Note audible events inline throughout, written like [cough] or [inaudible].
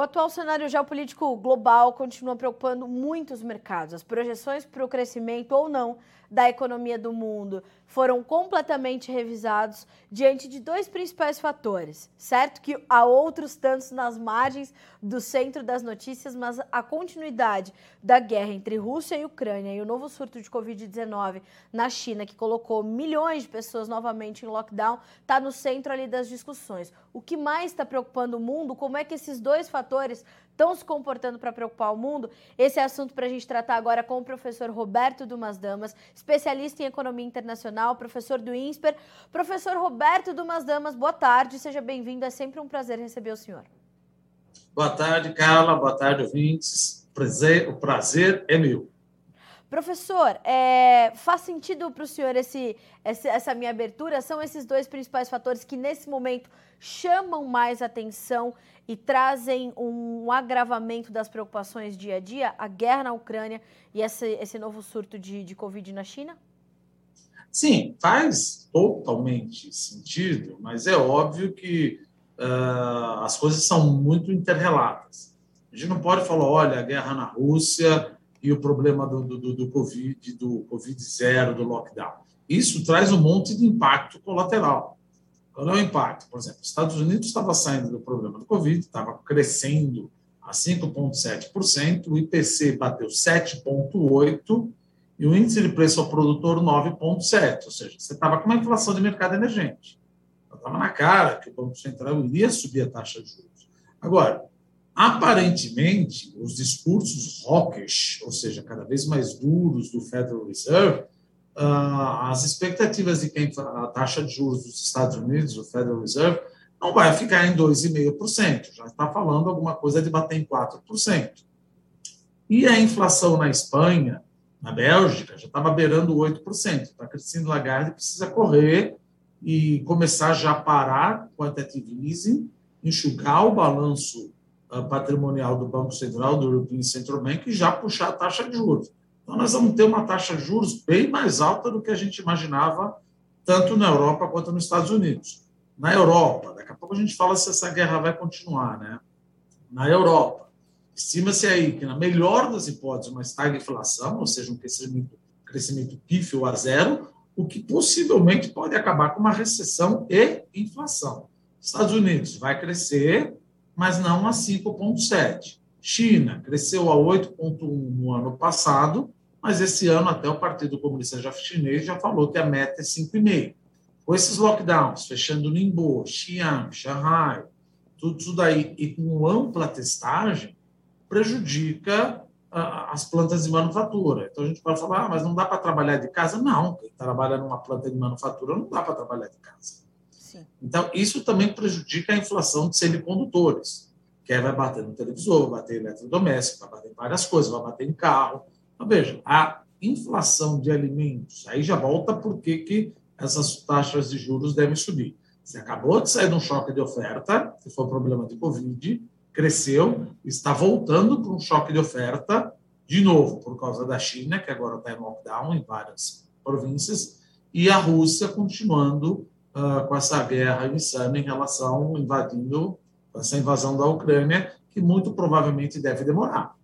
O atual cenário geopolítico global continua preocupando muitos mercados. As projeções para o crescimento ou não da economia do mundo foram completamente revisados diante de dois principais fatores. Certo que há outros tantos nas margens do centro das notícias, mas a continuidade da guerra entre Rússia e Ucrânia e o novo surto de Covid-19 na China, que colocou milhões de pessoas novamente em lockdown, está no centro ali das discussões. O que mais está preocupando o mundo? Como é que esses dois fatores estão se comportando para preocupar o mundo? Esse é assunto para a gente tratar agora com o professor Roberto Dumas Damas, especialista em economia internacional, professor do INSPER. Professor Roberto Dumas Damas, boa tarde, seja bem-vindo, é sempre um prazer receber o senhor. Boa tarde, Carla, boa tarde, ouvintes. Prazer, o prazer é meu. Professor, é, faz sentido para o senhor esse, essa minha abertura? São esses dois principais fatores que, nesse momento, chamam mais atenção e trazem um agravamento das preocupações dia a dia? A guerra na Ucrânia e esse, esse novo surto de, de Covid na China? Sim, faz totalmente sentido, mas é óbvio que uh, as coisas são muito interrelatas. A gente não pode falar, olha, a guerra na Rússia e o problema do, do, do Covid, do Covid zero, do lockdown. Isso traz um monte de impacto colateral. Qual é o impacto? Por exemplo, os Estados Unidos estava saindo do problema do Covid, estava crescendo a 5,7%, o IPC bateu 7,8% e o índice de preço ao produtor 9,7%. Ou seja, você estava com uma inflação de mercado emergente. Estava na cara que o Banco Central iria subir a taxa de juros. Agora, Aparentemente, os discursos hawkish, ou seja, cada vez mais duros do Federal Reserve, ah, as expectativas de quem a taxa de juros dos Estados Unidos, o Federal Reserve, não vai ficar em 2,5%, já está falando alguma coisa de bater em 4%. E a inflação na Espanha, na Bélgica, já estava beirando 8%. Está crescendo Lagarde precisa correr e começar já a parar com a easing, enxugar o balanço patrimonial do Banco Central, do European Central Bank, e já puxar a taxa de juros. Então, nós vamos ter uma taxa de juros bem mais alta do que a gente imaginava, tanto na Europa quanto nos Estados Unidos. Na Europa, daqui a pouco a gente fala se essa guerra vai continuar, né? Na Europa, estima-se aí que, na melhor das hipóteses, uma estagflação, ou seja, um crescimento, crescimento pífio a zero, o que possivelmente pode acabar com uma recessão e inflação. Estados Unidos vai crescer, mas não a 5,7. China cresceu a 8,1 no ano passado, mas esse ano até o Partido Comunista Chinês já falou que a meta é 5,5. Com esses lockdowns, fechando Ningbo, Xi'an, Shanghai, tudo isso daí, e com ampla testagem, prejudica as plantas de manufatura. Então a gente pode falar, ah, mas não dá para trabalhar de casa? Não, quem trabalha numa planta de manufatura não dá para trabalhar de casa. Então, isso também prejudica a inflação de semicondutores, que aí vai bater no televisor, vai bater em eletrodoméstico, vai bater em várias coisas, vai bater em carro. Então, veja, a inflação de alimentos, aí já volta por que essas taxas de juros devem subir. Você acabou de sair de um choque de oferta, que foi o problema de Covid, cresceu, está voltando para um choque de oferta, de novo, por causa da China, que agora está em lockdown em várias províncias, e a Rússia continuando uh, com essa guerra insana em relação invadindo essa invasão da Ucrânia, que muito provavelmente deve demorar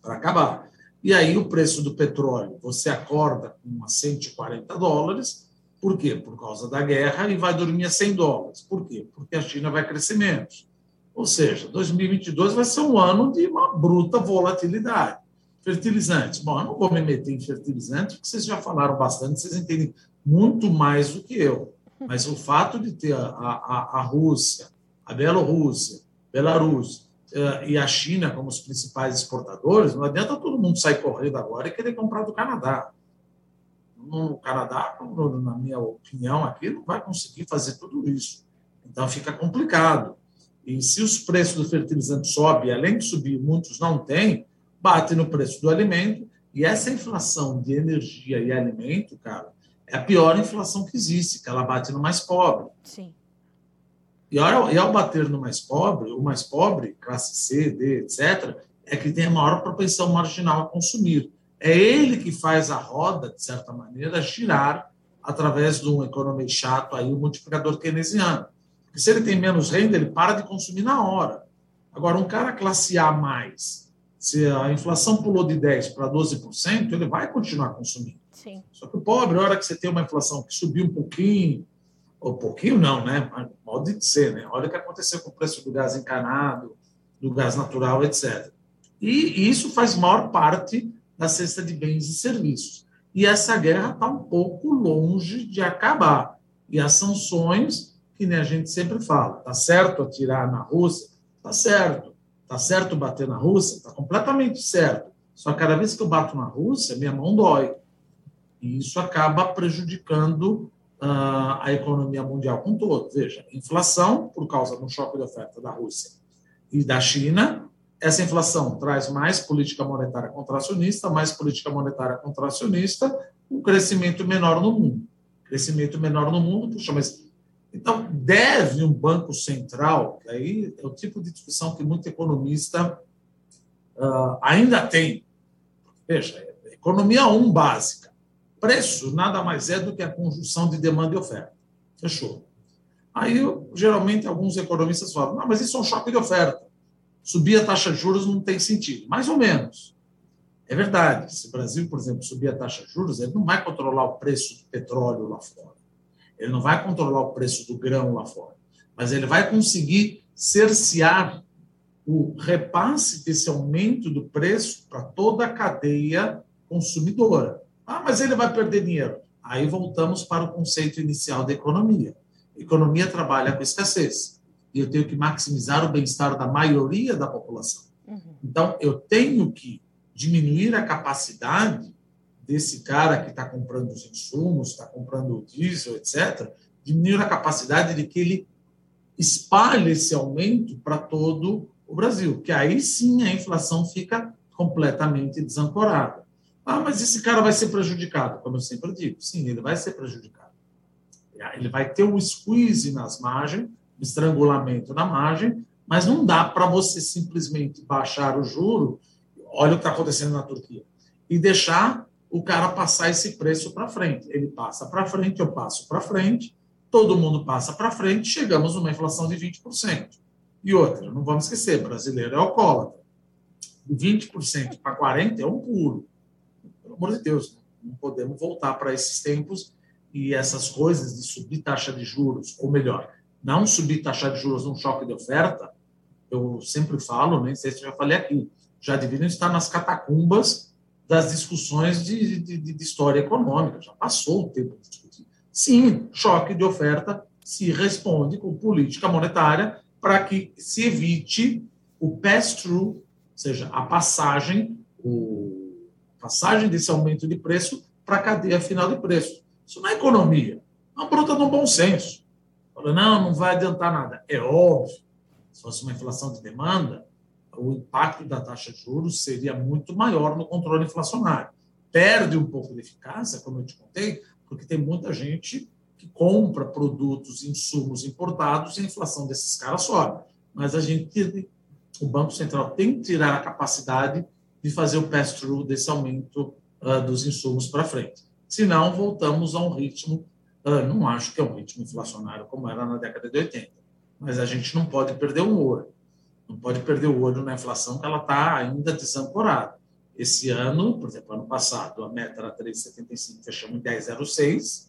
para acabar. E aí o preço do petróleo, você acorda com 140 dólares, por quê? Por causa da guerra e vai dormir a 100 dólares. Por quê? Porque a China vai crescer menos. Ou seja, 2022 vai ser um ano de uma bruta volatilidade. Fertilizantes. Bom, eu não vou me meter em fertilizantes, porque vocês já falaram bastante, vocês entendem muito mais do que eu. Mas o fato de ter a, a, a Rússia, a Bielorrússia, Belarus uh, e a China como os principais exportadores, não adianta todo mundo sair correndo agora e querer comprar do Canadá. No Canadá, na minha opinião, aqui não vai conseguir fazer tudo isso. Então fica complicado. E se os preços do fertilizante sobem, além de subir, muitos não têm, bate no preço do alimento. E essa inflação de energia e alimento, cara, é a pior inflação que existe, que ela bate no mais pobre. Sim. E ao, e ao bater no mais pobre, o mais pobre, classe C, D, etc., é que tem a maior propensão marginal a consumir. É ele que faz a roda, de certa maneira, girar através de um economia chato, aí, o multiplicador keynesiano. Porque se ele tem menos renda, ele para de consumir na hora. Agora, um cara classe A, mais, se a inflação pulou de 10% para 12%, ele vai continuar consumindo. Sim. Só que o pobre, a hora que você tem uma inflação que subiu um pouquinho, ou pouquinho não, né? Pode ser, né? Olha o que aconteceu com o preço do gás encanado, do gás natural, etc. E isso faz maior parte da cesta de bens e serviços. E essa guerra está um pouco longe de acabar. E as sanções, que nem a gente sempre fala, está certo atirar na Rússia? Está certo. Está certo bater na Rússia? Está completamente certo. Só que cada vez que eu bato na Rússia, minha mão dói. E isso acaba prejudicando uh, a economia mundial como um todo. Veja, inflação, por causa do choque de oferta da Rússia e da China, essa inflação traz mais política monetária contracionista, mais política monetária contracionista, um crescimento menor no mundo. Crescimento menor no mundo, puxa, mas. Então, deve um banco central, aí é o tipo de discussão que muito economista uh, ainda tem. Veja, economia 1 um básica. Preço nada mais é do que a conjunção de demanda e oferta. Fechou. Aí, geralmente, alguns economistas falam: não, mas isso é um choque de oferta subir a taxa de juros não tem sentido. Mais ou menos. É verdade. Se o Brasil, por exemplo, subir a taxa de juros, ele não vai controlar o preço do petróleo lá fora. Ele não vai controlar o preço do grão lá fora. Mas ele vai conseguir cercear o repasse desse aumento do preço para toda a cadeia consumidora. Ah, mas ele vai perder dinheiro. Aí voltamos para o conceito inicial da economia. economia trabalha com escassez e eu tenho que maximizar o bem-estar da maioria da população. Uhum. Então, eu tenho que diminuir a capacidade desse cara que está comprando os insumos, está comprando o diesel, etc., diminuir a capacidade de que ele espalhe esse aumento para todo o Brasil, que aí sim a inflação fica completamente desancorada. Ah, mas esse cara vai ser prejudicado, como eu sempre digo. Sim, ele vai ser prejudicado. Ele vai ter um squeeze nas margens, estrangulamento na margem, mas não dá para você simplesmente baixar o juro, olha o que está acontecendo na Turquia, e deixar o cara passar esse preço para frente. Ele passa para frente, eu passo para frente, todo mundo passa para frente, chegamos numa inflação de 20%. E outra, não vamos esquecer, brasileiro é alcoólatra. De 20% para 40% é um pulo. Pelo amor de Deus, não podemos voltar para esses tempos e essas coisas de subir taxa de juros, ou melhor, não subir taxa de juros num choque de oferta, eu sempre falo, nem sei se já falei aqui, já deveriam estar nas catacumbas das discussões de, de, de história econômica, já passou o tempo de discutir. Sim, choque de oferta se responde com política monetária para que se evite o pass-through, ou seja, a passagem, o, passagem desse aumento de preço para a cadeia final de preço. Isso não é economia, é uma bruta do bom senso. Falou, não, não vai adiantar nada. É óbvio, se fosse uma inflação de demanda, o impacto da taxa de juros seria muito maior no controle inflacionário. Perde um pouco de eficácia, como eu te contei, porque tem muita gente que compra produtos, insumos importados e a inflação desses caras sobe. Mas a gente, o Banco Central tem que tirar a capacidade de fazer o pass-through desse aumento uh, dos insumos para frente. Senão, voltamos a um ritmo ah, não acho que é um ritmo inflacionário como era na década de 80, mas a gente não pode perder o olho. Não pode perder o olho na inflação, que ela está ainda desancorada. Esse ano, por exemplo, ano passado, a meta era 3,75, fechamos em 10,06,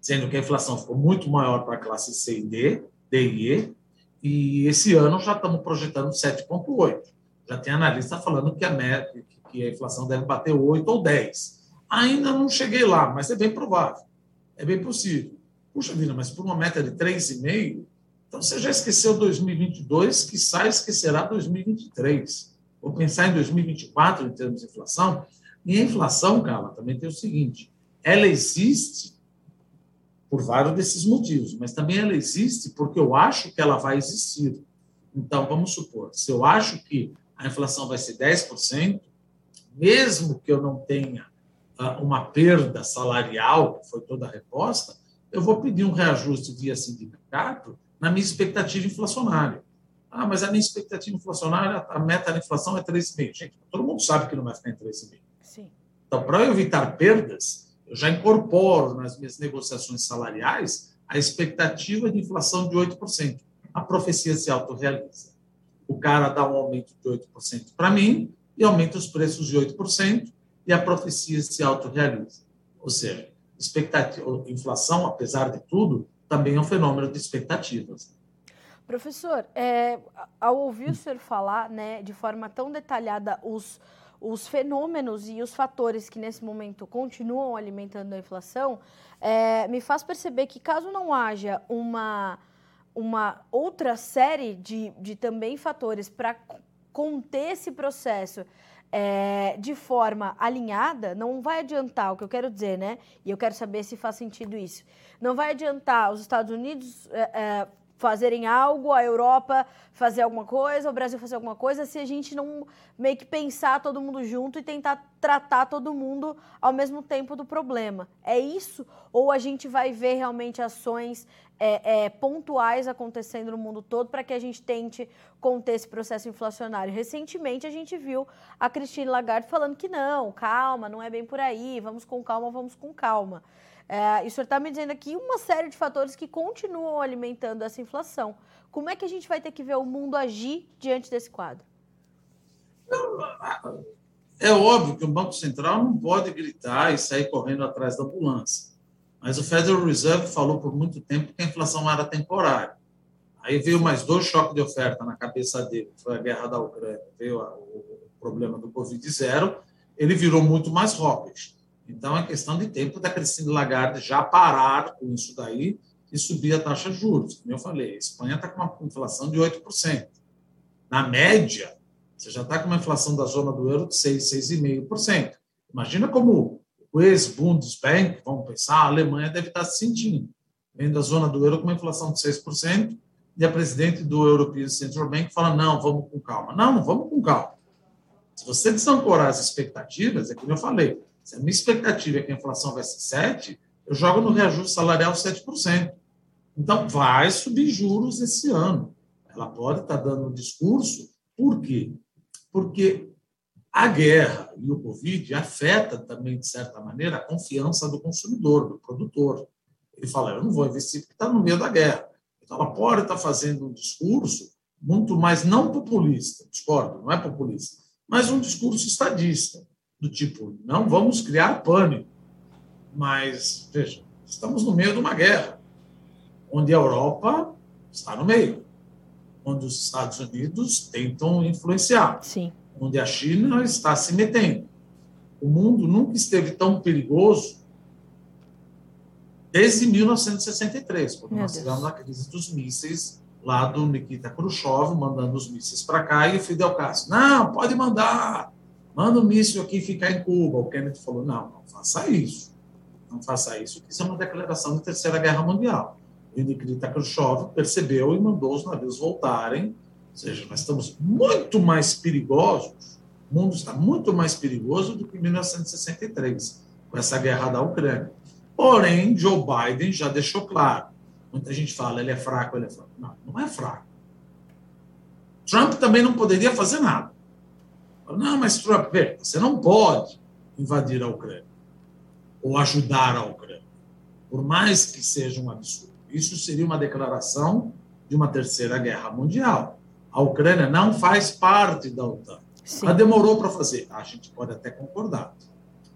sendo que a inflação ficou muito maior para a classe C e D, D e E, e esse ano já estamos projetando 7,8. Já tem analista falando que a meta, que a inflação deve bater 8 ou 10. Ainda não cheguei lá, mas é bem provável. É bem possível. Puxa vida, mas por uma meta de 3,5, então você já esqueceu 2022, que sai esquecerá 2023. Vou pensar em 2024 em termos de inflação. E a inflação, Carla, também tem o seguinte: ela existe por vários desses motivos, mas também ela existe porque eu acho que ela vai existir. Então, vamos supor, se eu acho que a inflação vai ser 10%, mesmo que eu não tenha uma perda salarial, que foi toda a resposta, eu vou pedir um reajuste via sindicato na minha expectativa inflacionária. Ah, mas a minha expectativa inflacionária, a meta da inflação é 3,5%. Gente, todo mundo sabe que não vai ficar em 3,5%. Sim. Então, para evitar perdas, eu já incorporo nas minhas negociações salariais a expectativa de inflação de 8%. A profecia se autorrealiza. O o cara dá um aumento de 8% para mim e aumenta os preços de 8% e a profecia se autorrealiza. Ou seja, expectativa, inflação, apesar de tudo, também é um fenômeno de expectativas. Professor, é, ao ouvir o senhor falar né, de forma tão detalhada os, os fenômenos e os fatores que nesse momento continuam alimentando a inflação, é, me faz perceber que caso não haja uma, uma outra série de, de também fatores para conter esse processo é, de forma alinhada, não vai adiantar o que eu quero dizer, né? E eu quero saber se faz sentido isso. Não vai adiantar os Estados Unidos é, é, fazerem algo, a Europa fazer alguma coisa, o Brasil fazer alguma coisa, se a gente não meio que pensar todo mundo junto e tentar tratar todo mundo ao mesmo tempo do problema. É isso? Ou a gente vai ver realmente ações é, é, pontuais acontecendo no mundo todo para que a gente tente conter esse processo inflacionário? Recentemente a gente viu a Christine Lagarde falando que não, calma, não é bem por aí, vamos com calma, vamos com calma. É, e o senhor está me dizendo aqui uma série de fatores que continuam alimentando essa inflação. Como é que a gente vai ter que ver o mundo agir diante desse quadro? É óbvio que o Banco Central não pode gritar e sair correndo atrás da ambulância. Mas o Federal Reserve falou por muito tempo que a inflação era temporária. Aí veio mais dois choques de oferta na cabeça dele, foi a guerra da Ucrânia, veio o problema do Covid zero, ele virou muito mais hawkish. Então, é questão de tempo da Cristina Lagarde já parar com isso daí e subir a taxa de juros. Como eu falei, a Espanha está com uma inflação de 8%. Na média, você já está com uma inflação da zona do euro de 6, 6,5%. Imagina como o ex-Bundesbank, vamos pensar, a Alemanha deve estar se sentindo. Vem da zona do euro com uma inflação de 6%, e a presidente do European Central Bank fala: não, vamos com calma. Não, não vamos com calma. Se você desancorar as expectativas, é como eu falei, se a minha expectativa é que a inflação vai ser 7, eu jogo no reajuste salarial 7%. Então, vai subir juros esse ano. Ela pode estar dando um discurso. Por quê? Porque a guerra e o Covid afeta também, de certa maneira, a confiança do consumidor, do produtor. Ele fala, eu não vou investir porque está no meio da guerra. Então, ela pode estar fazendo um discurso muito mais não populista, discordo, não é populista, mas um discurso estadista do tipo, não vamos criar pânico. Mas, veja, estamos no meio de uma guerra, onde a Europa está no meio, onde os Estados Unidos tentam influenciar, Sim. onde a China está se metendo. O mundo nunca esteve tão perigoso desde 1963, quando Meu nós Deus. tivemos a crise dos mísseis lá do Nikita Khrushchev, mandando os mísseis para cá, e o Fidel Castro, não, pode mandar, Manda um míssil aqui ficar em Cuba. O Kennedy falou: não, não faça isso. Não faça isso, isso é uma declaração de Terceira Guerra Mundial. E o Nikita Khrushchev percebeu e mandou os navios voltarem. Ou seja, nós estamos muito mais perigosos, o mundo está muito mais perigoso do que em 1963, com essa guerra da Ucrânia. Porém, Joe Biden já deixou claro. Muita gente fala, ele é fraco, ele é fraco. Não, não é fraco. Trump também não poderia fazer nada. Não, mas Trump, você não pode invadir a Ucrânia ou ajudar a Ucrânia, por mais que seja um absurdo. Isso seria uma declaração de uma terceira guerra mundial. A Ucrânia não faz parte da OTAN. Sim. Ela demorou para fazer. A gente pode até concordar.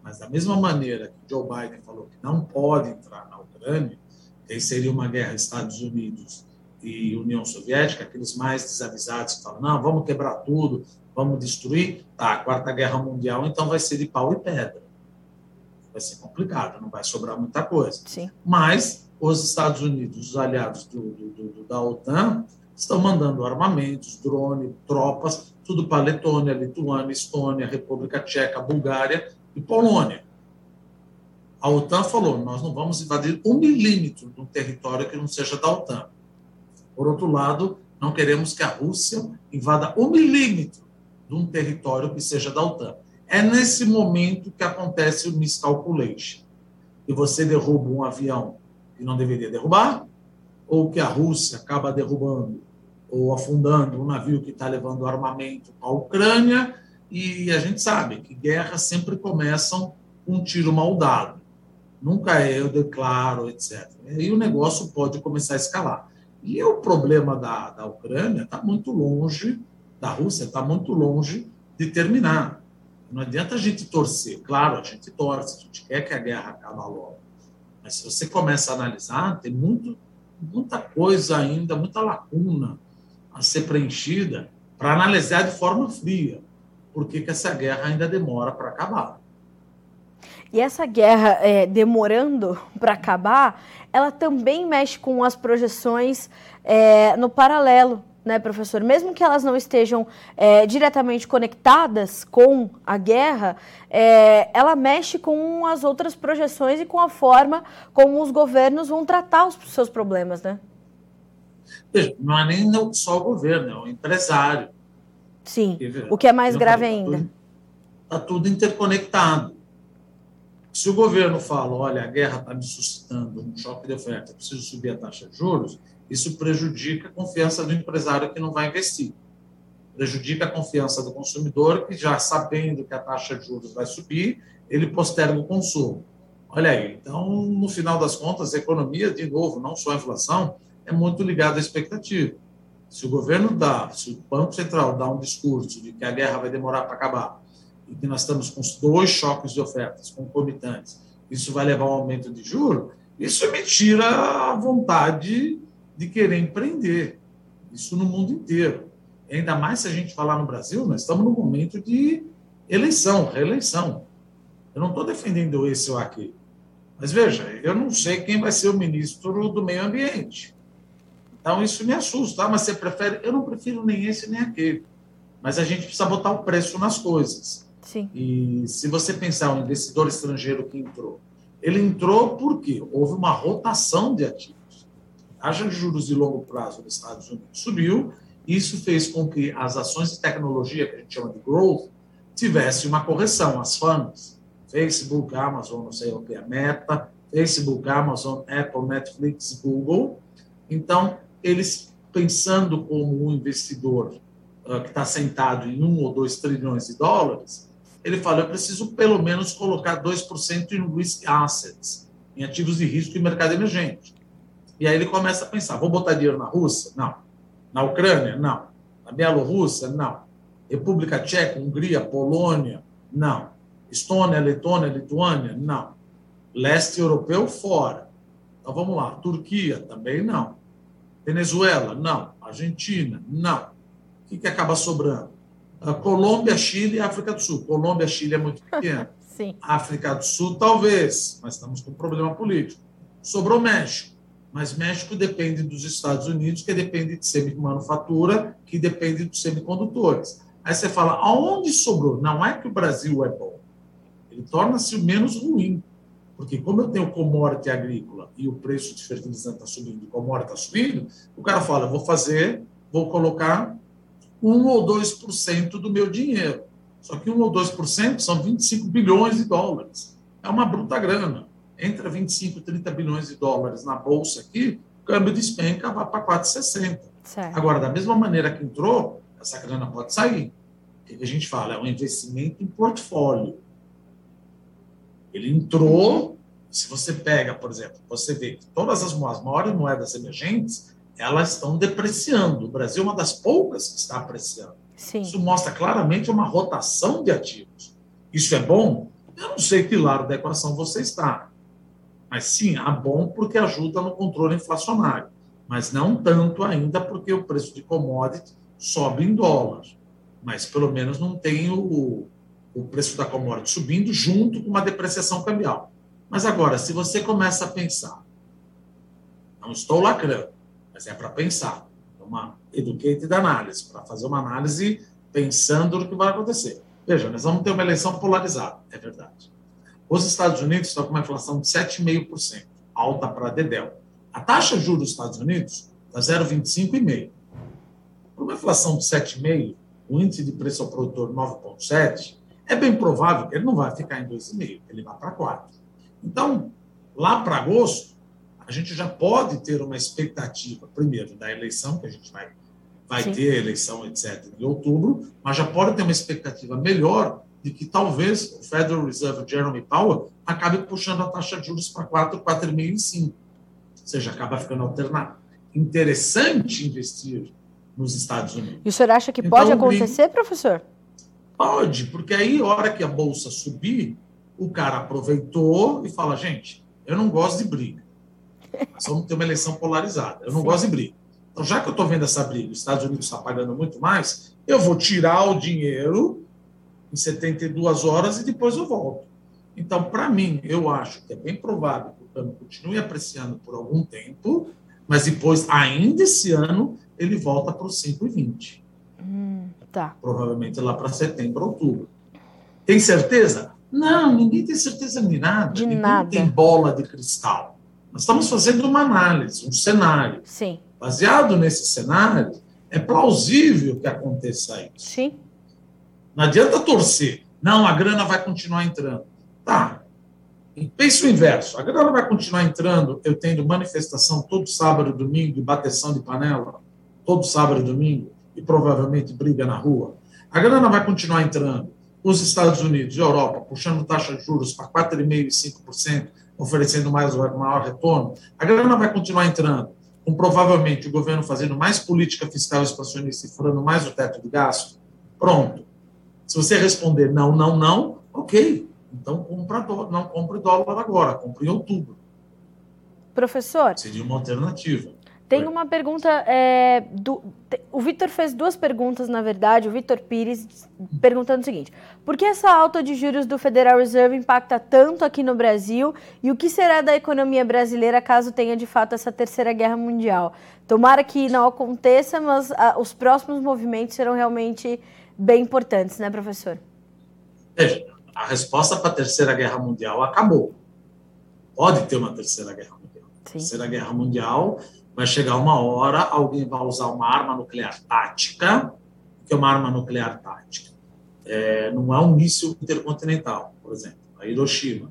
Mas da mesma maneira que Joe Biden falou que não pode entrar na Ucrânia, que seria uma guerra Estados Unidos e União Soviética, aqueles mais desavisados que falam, não, vamos quebrar tudo, vamos destruir, tá, a Quarta Guerra Mundial, então vai ser de pau e pedra. Vai ser complicado, não vai sobrar muita coisa. Sim. Mas os Estados Unidos, os aliados do, do, do, da OTAN, estão mandando armamentos, drone, tropas, tudo para Letônia, Lituânia, Estônia, República Tcheca, Bulgária e Polônia. A OTAN falou: nós não vamos invadir um milímetro de um território que não seja da OTAN. Por outro lado, não queremos que a Rússia invada um milímetro de um território que seja da OTAN. É nesse momento que acontece o miscalculation. E você derruba um avião que não deveria derrubar, ou que a Rússia acaba derrubando ou afundando um navio que está levando armamento a Ucrânia, e a gente sabe que guerras sempre começam com um tiro mal dado. Nunca é eu declaro, etc. E o negócio pode começar a escalar. E o problema da, da Ucrânia está muito longe da Rússia está muito longe de terminar. Não adianta a gente torcer. Claro, a gente torce, a gente quer que a guerra acabe logo. Mas se você começa a analisar, tem muito, muita coisa ainda, muita lacuna a ser preenchida para analisar de forma fria por que, essa guerra ainda demora para acabar. E essa guerra é, demorando para acabar, ela também mexe com as projeções é, no paralelo, né, professor? Mesmo que elas não estejam é, diretamente conectadas com a guerra, é, ela mexe com as outras projeções e com a forma como os governos vão tratar os seus problemas, né? Veja, não é nem só o governo, é o empresário. Sim, o que é mais grave falei, ainda. Está tudo, tá tudo interconectado. Se o governo fala, olha, a guerra está me suscitando um choque de oferta, preciso subir a taxa de juros, isso prejudica a confiança do empresário que não vai investir. Prejudica a confiança do consumidor que, já sabendo que a taxa de juros vai subir, ele posterga o consumo. Olha aí, então, no final das contas, a economia, de novo, não só a inflação, é muito ligada à expectativa. Se o governo dá, se o Banco Central dá um discurso de que a guerra vai demorar para acabar, e que nós estamos com dois choques de ofertas concomitantes, isso vai levar a um aumento de juros, isso me tira a vontade de querer empreender. Isso no mundo inteiro. Ainda mais se a gente falar no Brasil, nós estamos no momento de eleição, reeleição. Eu não estou defendendo esse ou aquele. Mas veja, eu não sei quem vai ser o ministro do meio ambiente. Então isso me assusta. Ah, mas você prefere? Eu não prefiro nem esse nem aquele. Mas a gente precisa botar o preço nas coisas. Sim. E se você pensar um investidor estrangeiro que entrou, ele entrou porque houve uma rotação de ativos. A taxa de juros de longo prazo dos Estados Unidos subiu, isso fez com que as ações de tecnologia, que a gente chama de growth, tivesse uma correção, as FANGs, Facebook, Amazon, não sei o que, a Meta, Facebook, Amazon, Apple, Netflix, Google. Então, eles pensando como um investidor uh, que está sentado em um ou dois trilhões de dólares, ele fala: eu preciso pelo menos colocar 2% em risk assets, em ativos de risco e mercado emergente. E aí ele começa a pensar: vou botar dinheiro na Rússia? Não. Na Ucrânia? Não. Na Bielorrússia? Não. República Tcheca, Hungria, Polônia? Não. Estônia, Letônia, Lituânia? Não. Leste europeu? Fora. Então vamos lá. Turquia? Também não. Venezuela? Não. Argentina? Não. O que, que acaba sobrando? A Colômbia, Chile e África do Sul. Colômbia, Chile é muito pequeno. [laughs] Sim. África do Sul, talvez, mas estamos com um problema político. Sobrou México, mas México depende dos Estados Unidos, que depende de semimanufatura, que depende dos semicondutores. Aí você fala, aonde sobrou? Não é que o Brasil é bom. Ele torna-se menos ruim. Porque como eu tenho commodity agrícola e o preço de fertilizante está subindo, o commodity está subindo, o cara fala, vou fazer, vou colocar 1 ou 2% do meu dinheiro. Só que 1 ou 2% são 25 bilhões de dólares. É uma bruta grana. Entra 25, 30 bilhões de dólares na bolsa aqui, o câmbio despenca, vai para 4,60. Agora, da mesma maneira que entrou, essa grana pode sair. O que a gente fala? É um investimento em portfólio. Ele entrou, se você pega, por exemplo, você vê que todas as, as maiores moedas emergentes, elas estão depreciando. O Brasil é uma das poucas que está apreciando. Sim. Isso mostra claramente uma rotação de ativos. Isso é bom? Eu não sei que lado da equação você está. Mas sim, é bom porque ajuda no controle inflacionário. Mas não tanto ainda porque o preço de commodity sobe em dólar. Mas pelo menos não tem o, o preço da commodity subindo junto com uma depreciação cambial. Mas agora, se você começa a pensar, não estou lacrando, mas é para pensar. Uma educated análise, para fazer uma análise pensando no que vai acontecer. Veja, nós vamos ter uma eleição polarizada, é verdade. Os Estados Unidos estão com uma inflação de 7,5%, alta para Dedel. A taxa de juros dos Estados Unidos está 0,25,5%. Para uma inflação de 7,5%, o índice de preço ao produtor 9,7%, é bem provável que ele não vai ficar em 2,5%, ele vai para 4%. Então, lá para agosto, a gente já pode ter uma expectativa, primeiro, da eleição, que a gente vai, vai ter eleição, etc., em outubro, mas já pode ter uma expectativa melhor de que talvez o Federal Reserve Jeremy Powell acabe puxando a taxa de juros para 4, 4,5 e 5. Ou seja, acaba ficando alternado. Interessante investir nos Estados Unidos. E o senhor acha que então, pode acontecer, professor? Pode, porque aí, hora que a bolsa subir, o cara aproveitou e fala: gente, eu não gosto de briga. Nós vamos ter uma eleição polarizada. Eu não Sim. gosto de briga. Então, já que eu estou vendo essa briga, os Estados Unidos está pagando muito mais, eu vou tirar o dinheiro em 72 horas e depois eu volto. Então, para mim, eu acho que é bem provável que o câmbio continue apreciando por algum tempo, mas depois, ainda esse ano, ele volta para os 5,20. Hum, tá. Provavelmente lá para setembro, outubro. Tem certeza? Não, ninguém tem certeza de nada. De ninguém nada. tem bola de cristal. Nós estamos fazendo uma análise, um cenário. Sim. Baseado nesse cenário, é plausível que aconteça isso. Sim. Não adianta torcer. Não, a grana vai continuar entrando. Tá. Pense o inverso. A grana vai continuar entrando, eu tendo manifestação todo sábado e domingo e bateção de panela, todo sábado e domingo, e provavelmente briga na rua. A grana vai continuar entrando. Os Estados Unidos e Europa puxando taxa de juros para 4,5% e 5%, oferecendo mais maior retorno. A grana vai continuar entrando com provavelmente o governo fazendo mais política fiscal expansionista e furando mais o teto de gasto, pronto. Se você responder não, não, não, ok. Então compra não compre dólar agora, compre em outubro. Professor. Seria uma alternativa. Tem uma pergunta. É, do, o Vitor fez duas perguntas, na verdade, o Vitor Pires, perguntando o seguinte: por que essa alta de juros do Federal Reserve impacta tanto aqui no Brasil e o que será da economia brasileira caso tenha de fato essa terceira guerra mundial? Tomara que não aconteça, mas a, os próximos movimentos serão realmente bem importantes, né, professor? Veja, a resposta para a terceira guerra mundial acabou. Pode ter uma terceira guerra mundial. Sim. Terceira guerra mundial vai chegar uma hora, alguém vai usar uma arma nuclear tática, que é uma arma nuclear tática. É, não é um míssil intercontinental, por exemplo. A Hiroshima.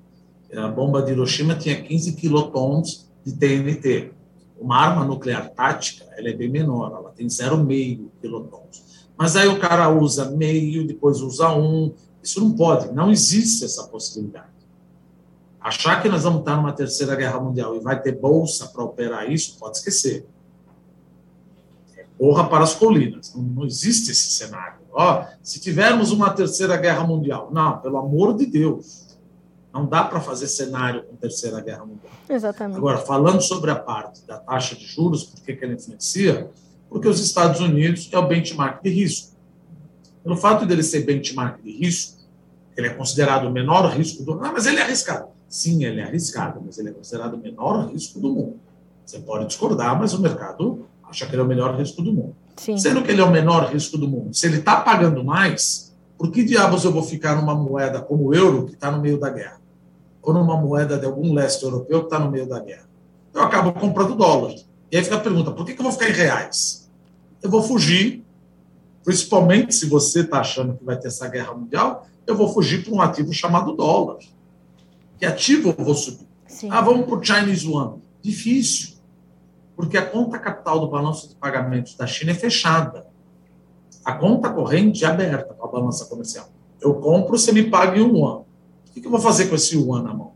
A bomba de Hiroshima tinha 15 quilotons de TNT. Uma arma nuclear tática, ela é bem menor, ela tem 0,5 quilotons. Mas aí o cara usa meio, depois usa um. Isso não pode, não existe essa possibilidade. Achar que nós vamos estar numa terceira guerra mundial e vai ter bolsa para operar isso, pode esquecer. É, corra para as colinas. Não, não existe esse cenário. Ó, se tivermos uma terceira guerra mundial, não, pelo amor de Deus. Não dá para fazer cenário com terceira guerra mundial. Exatamente. Agora, falando sobre a parte da taxa de juros, por que ela influencia? Porque os Estados Unidos é o benchmark de risco. Pelo fato dele ser benchmark de risco, ele é considerado o menor risco do. Ah, mas ele é arriscado. Sim, ele é arriscado, mas ele é considerado o menor risco do mundo. Você pode discordar, mas o mercado acha que ele é o melhor risco do mundo. Sim. Sendo que ele é o menor risco do mundo, se ele está pagando mais, por que diabos eu vou ficar numa moeda como o euro, que está no meio da guerra? Ou numa moeda de algum leste europeu que está no meio da guerra? Eu acabo comprando dólar. E aí fica a pergunta: por que, que eu vou ficar em reais? Eu vou fugir, principalmente se você está achando que vai ter essa guerra mundial, eu vou fugir para um ativo chamado dólar. Que ativo eu vou subir? Sim. Ah, vamos para o Chinese Yuan. Difícil, porque a conta capital do balanço de pagamentos da China é fechada. A conta corrente é aberta para a balança comercial. Eu compro, você me paga em um yuan. O que eu vou fazer com esse yuan na mão?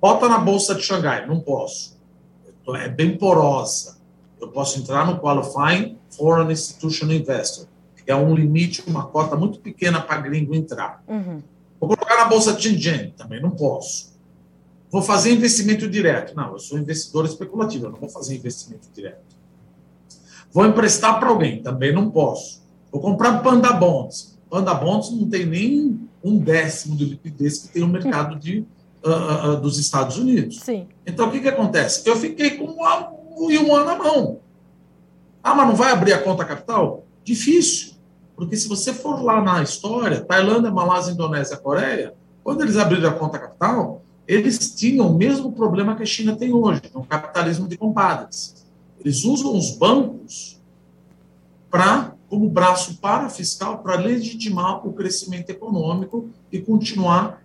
Bota na bolsa de Xangai. Não posso. É bem porosa. Eu posso entrar no Qualifying Foreign Institutional Investor, que é um limite, uma cota muito pequena para gringo entrar. Uhum. Vou colocar na bolsa Shenzhen, também não posso. Vou fazer investimento direto. Não, eu sou investidor especulativo, eu não vou fazer investimento direto. Vou emprestar para alguém, também não posso. Vou comprar Panda Bonds. Panda Bonds não tem nem um décimo de liquidez que tem o mercado de, uh, uh, dos Estados Unidos. Sim. Então, o que, que acontece? Eu fiquei com o yuan na mão. Ah, mas não vai abrir a conta capital? Difícil. Porque se você for lá na história, Tailândia, Malásia, Indonésia, Coreia, quando eles abriram a conta capital, eles tinham o mesmo problema que a China tem hoje, é um capitalismo de compadres. Eles usam os bancos para como braço parafiscal para legitimar o crescimento econômico e continuar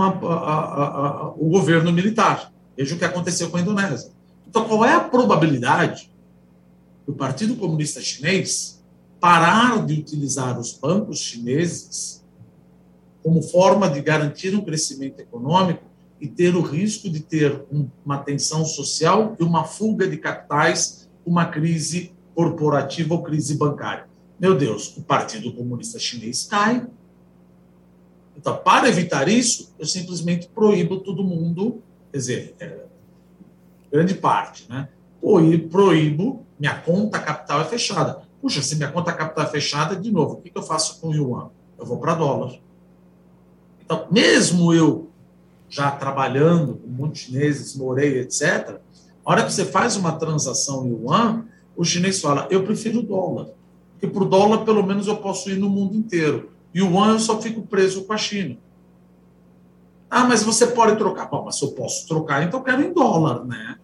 a, a, o governo militar. Veja o que aconteceu com a Indonésia. Então, qual é a probabilidade do Partido Comunista Chinês parar de utilizar os bancos chineses como forma de garantir um crescimento econômico e ter o risco de ter uma tensão social e uma fuga de capitais, uma crise corporativa ou crise bancária. Meu Deus, o Partido Comunista Chinês cai. Então, para evitar isso, eu simplesmente proíbo todo mundo, quer dizer, é, grande parte, né? Proíbo, minha conta capital é fechada. Puxa, se minha conta capital é fechada, de novo, o que eu faço com o yuan? Eu vou para dólar. Então, mesmo eu já trabalhando com muitos chineses, morei, etc., a hora que você faz uma transação em yuan, o chinês fala, eu prefiro dólar. Porque por dólar, pelo menos, eu posso ir no mundo inteiro. O yuan eu só fico preso com a China. Ah, mas você pode trocar. Bom, mas se eu posso trocar, então eu quero em dólar, né?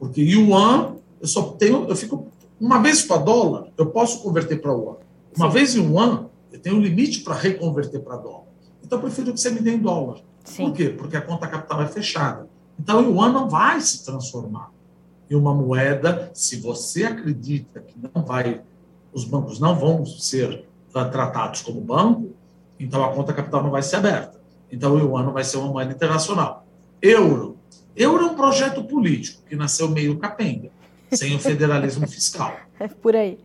Porque yuan, eu só tenho, eu fico uma vez para dólar, eu posso converter para yuan. Uma Sim. vez em yuan, eu tenho um limite para reconverter para dólar. Então eu prefiro que você me dê em dólar. Sim. Por quê? Porque a conta capital é fechada. Então o yuan não vai se transformar em uma moeda se você acredita que não vai, os bancos não vão ser tratados como banco, então a conta capital não vai ser aberta. Então o yuan não vai ser uma moeda internacional. Euro. Euro é um projeto político que nasceu meio capenga, sem o federalismo fiscal. [laughs] É por aí.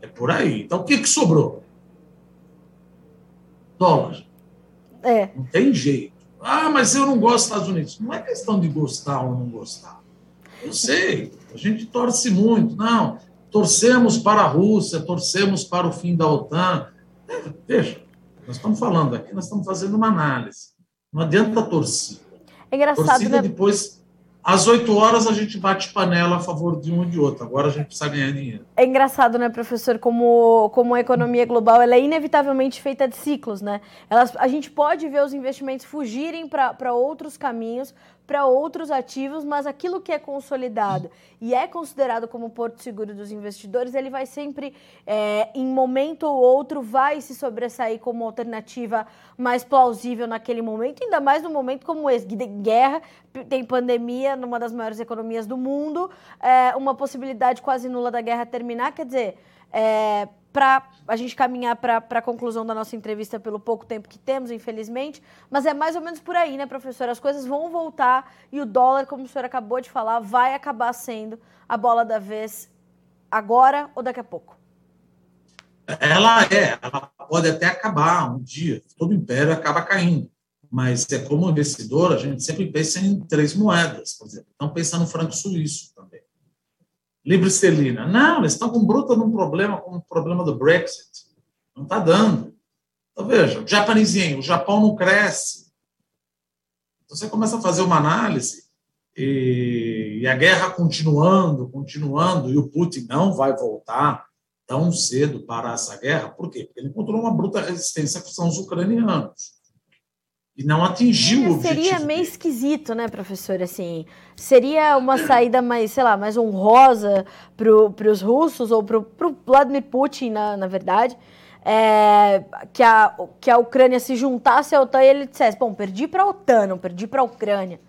É por aí. Então o que, que sobrou? Dólar. É. Não tem jeito. Ah, mas eu não gosto dos Estados Unidos. Não é questão de gostar ou não gostar. Eu sei, a gente torce muito. Não, torcemos para a Rússia, torcemos para o fim da OTAN. Veja, nós estamos falando aqui, nós estamos fazendo uma análise. Não adianta torcer. É engraçado, Torcida né? depois às 8 horas a gente bate panela a favor de um e de outro. Agora a gente precisa ganhar dinheiro. É engraçado, né, professor, como, como a economia global ela é inevitavelmente feita de ciclos, né? Elas, a gente pode ver os investimentos fugirem para outros caminhos, para outros ativos, mas aquilo que é consolidado e é considerado como porto seguro dos investidores, ele vai sempre, é, em momento ou outro, vai se sobressair como alternativa mais plausível naquele momento, ainda mais no momento como esse, de guerra, tem pandemia numa das maiores economias do mundo, é, uma possibilidade quase nula da guerra terminar, quer dizer, é, para a gente caminhar para a conclusão da nossa entrevista pelo pouco tempo que temos, infelizmente, mas é mais ou menos por aí, né, professor? As coisas vão voltar e o dólar, como o senhor acabou de falar, vai acabar sendo a bola da vez agora ou daqui a pouco. Ela é, ela pode até acabar um dia, todo império acaba caindo, mas é como investidor, a gente sempre pensa em três moedas, por exemplo, estão pensando no franco suíço esterlina. Não, eles estão com bruta num problema, com o problema do Brexit. Não está dando. Então, veja, o japonesinho, o Japão não cresce. Então, você começa a fazer uma análise e, e a guerra continuando, continuando, e o Putin não vai voltar tão cedo para essa guerra. Por quê? Porque ele encontrou uma bruta resistência que são os ucranianos e não atingiu é, o objetivo. Seria meio esquisito, né, professor? Assim, seria uma saída mais, sei lá, mais honrosa para os russos ou para o Vladimir Putin, na, na verdade, é, que, a, que a Ucrânia se juntasse à OTAN e ele dissesse, bom, perdi para a OTAN, não perdi para a Ucrânia.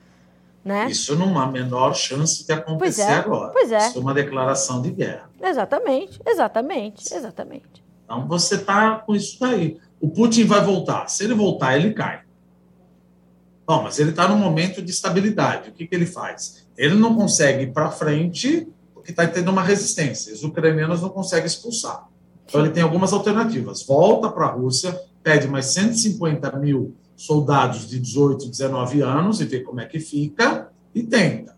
Né? Isso não há a menor chance de acontecer pois é, agora. Pois é. Isso é uma declaração de guerra. Exatamente, exatamente, exatamente. Então você está com isso daí. O Putin vai voltar. Se ele voltar, ele cai. Bom, mas ele está num momento de estabilidade. O que, que ele faz? Ele não consegue ir para frente porque está tendo uma resistência. Os ucranianos não conseguem expulsar. Então, ele tem algumas alternativas. Volta para a Rússia, pede mais 150 mil soldados de 18, 19 anos e vê como é que fica e tenta.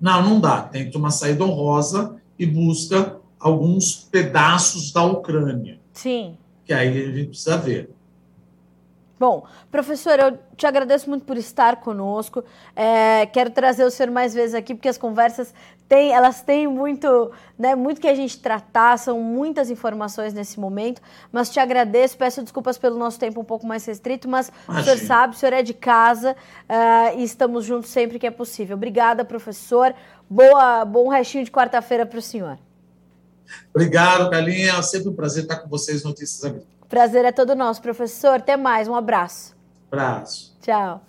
Não, não dá. Tenta uma saída honrosa e busca alguns pedaços da Ucrânia. Sim. Que aí a gente precisa ver. Bom, professor, eu te agradeço muito por estar conosco. É, quero trazer o senhor mais vezes aqui, porque as conversas têm, elas têm muito, né, muito que a gente tratar, são muitas informações nesse momento. Mas te agradeço, peço desculpas pelo nosso tempo um pouco mais restrito, mas Imagina. o senhor sabe, o senhor é de casa uh, e estamos juntos sempre que é possível. Obrigada, professor. Boa, bom restinho de quarta-feira para o senhor. Obrigado, Galinha. É sempre um prazer estar com vocês, Notícias Agrícolas. Prazer é todo nosso, professor. Até mais. Um abraço. Abraço. Tchau.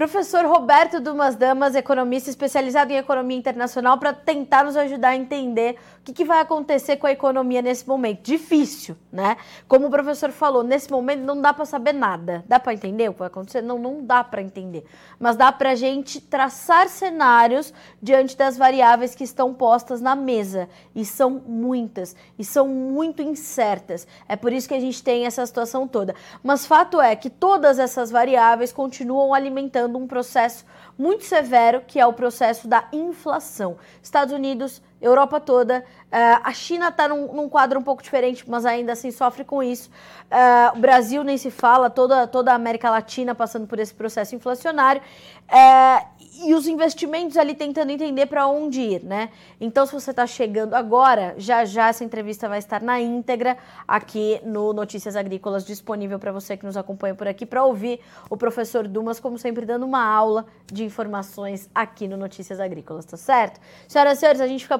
Professor Roberto Dumas Damas, economista especializado em economia internacional, para tentar nos ajudar a entender o que, que, vai acontecer com a economia nesse momento. Difícil, né? Como o professor falou, nesse momento não dá para saber nada. Dá para entender o que vai acontecer? Não, não dá para entender. Mas dá para a gente traçar cenários diante das variáveis que estão postas na mesa. E são muitas. E são muito incertas. É por isso que a gente tem essa situação toda. Mas fato é que todas essas variáveis continuam alimentando um processo muito severo, que é o processo da inflação. Estados Unidos, Europa toda, uh, a China está num, num, quadro um pouco diferente, mas ainda assim sofre com isso. Uh, o Brasil nem se fala, toda, toda a América Latina passando por esse processo inflacionário. Uh, e os investimentos ali tentando entender para onde ir, né? Então, se você está chegando agora, já já essa entrevista vai estar na íntegra aqui no Notícias Agrícolas, disponível para você que nos acompanha por aqui, para ouvir o professor Dumas, como sempre, dando uma aula de informações aqui no Notícias Agrícolas, tá certo? Senhoras e senhores, a gente fica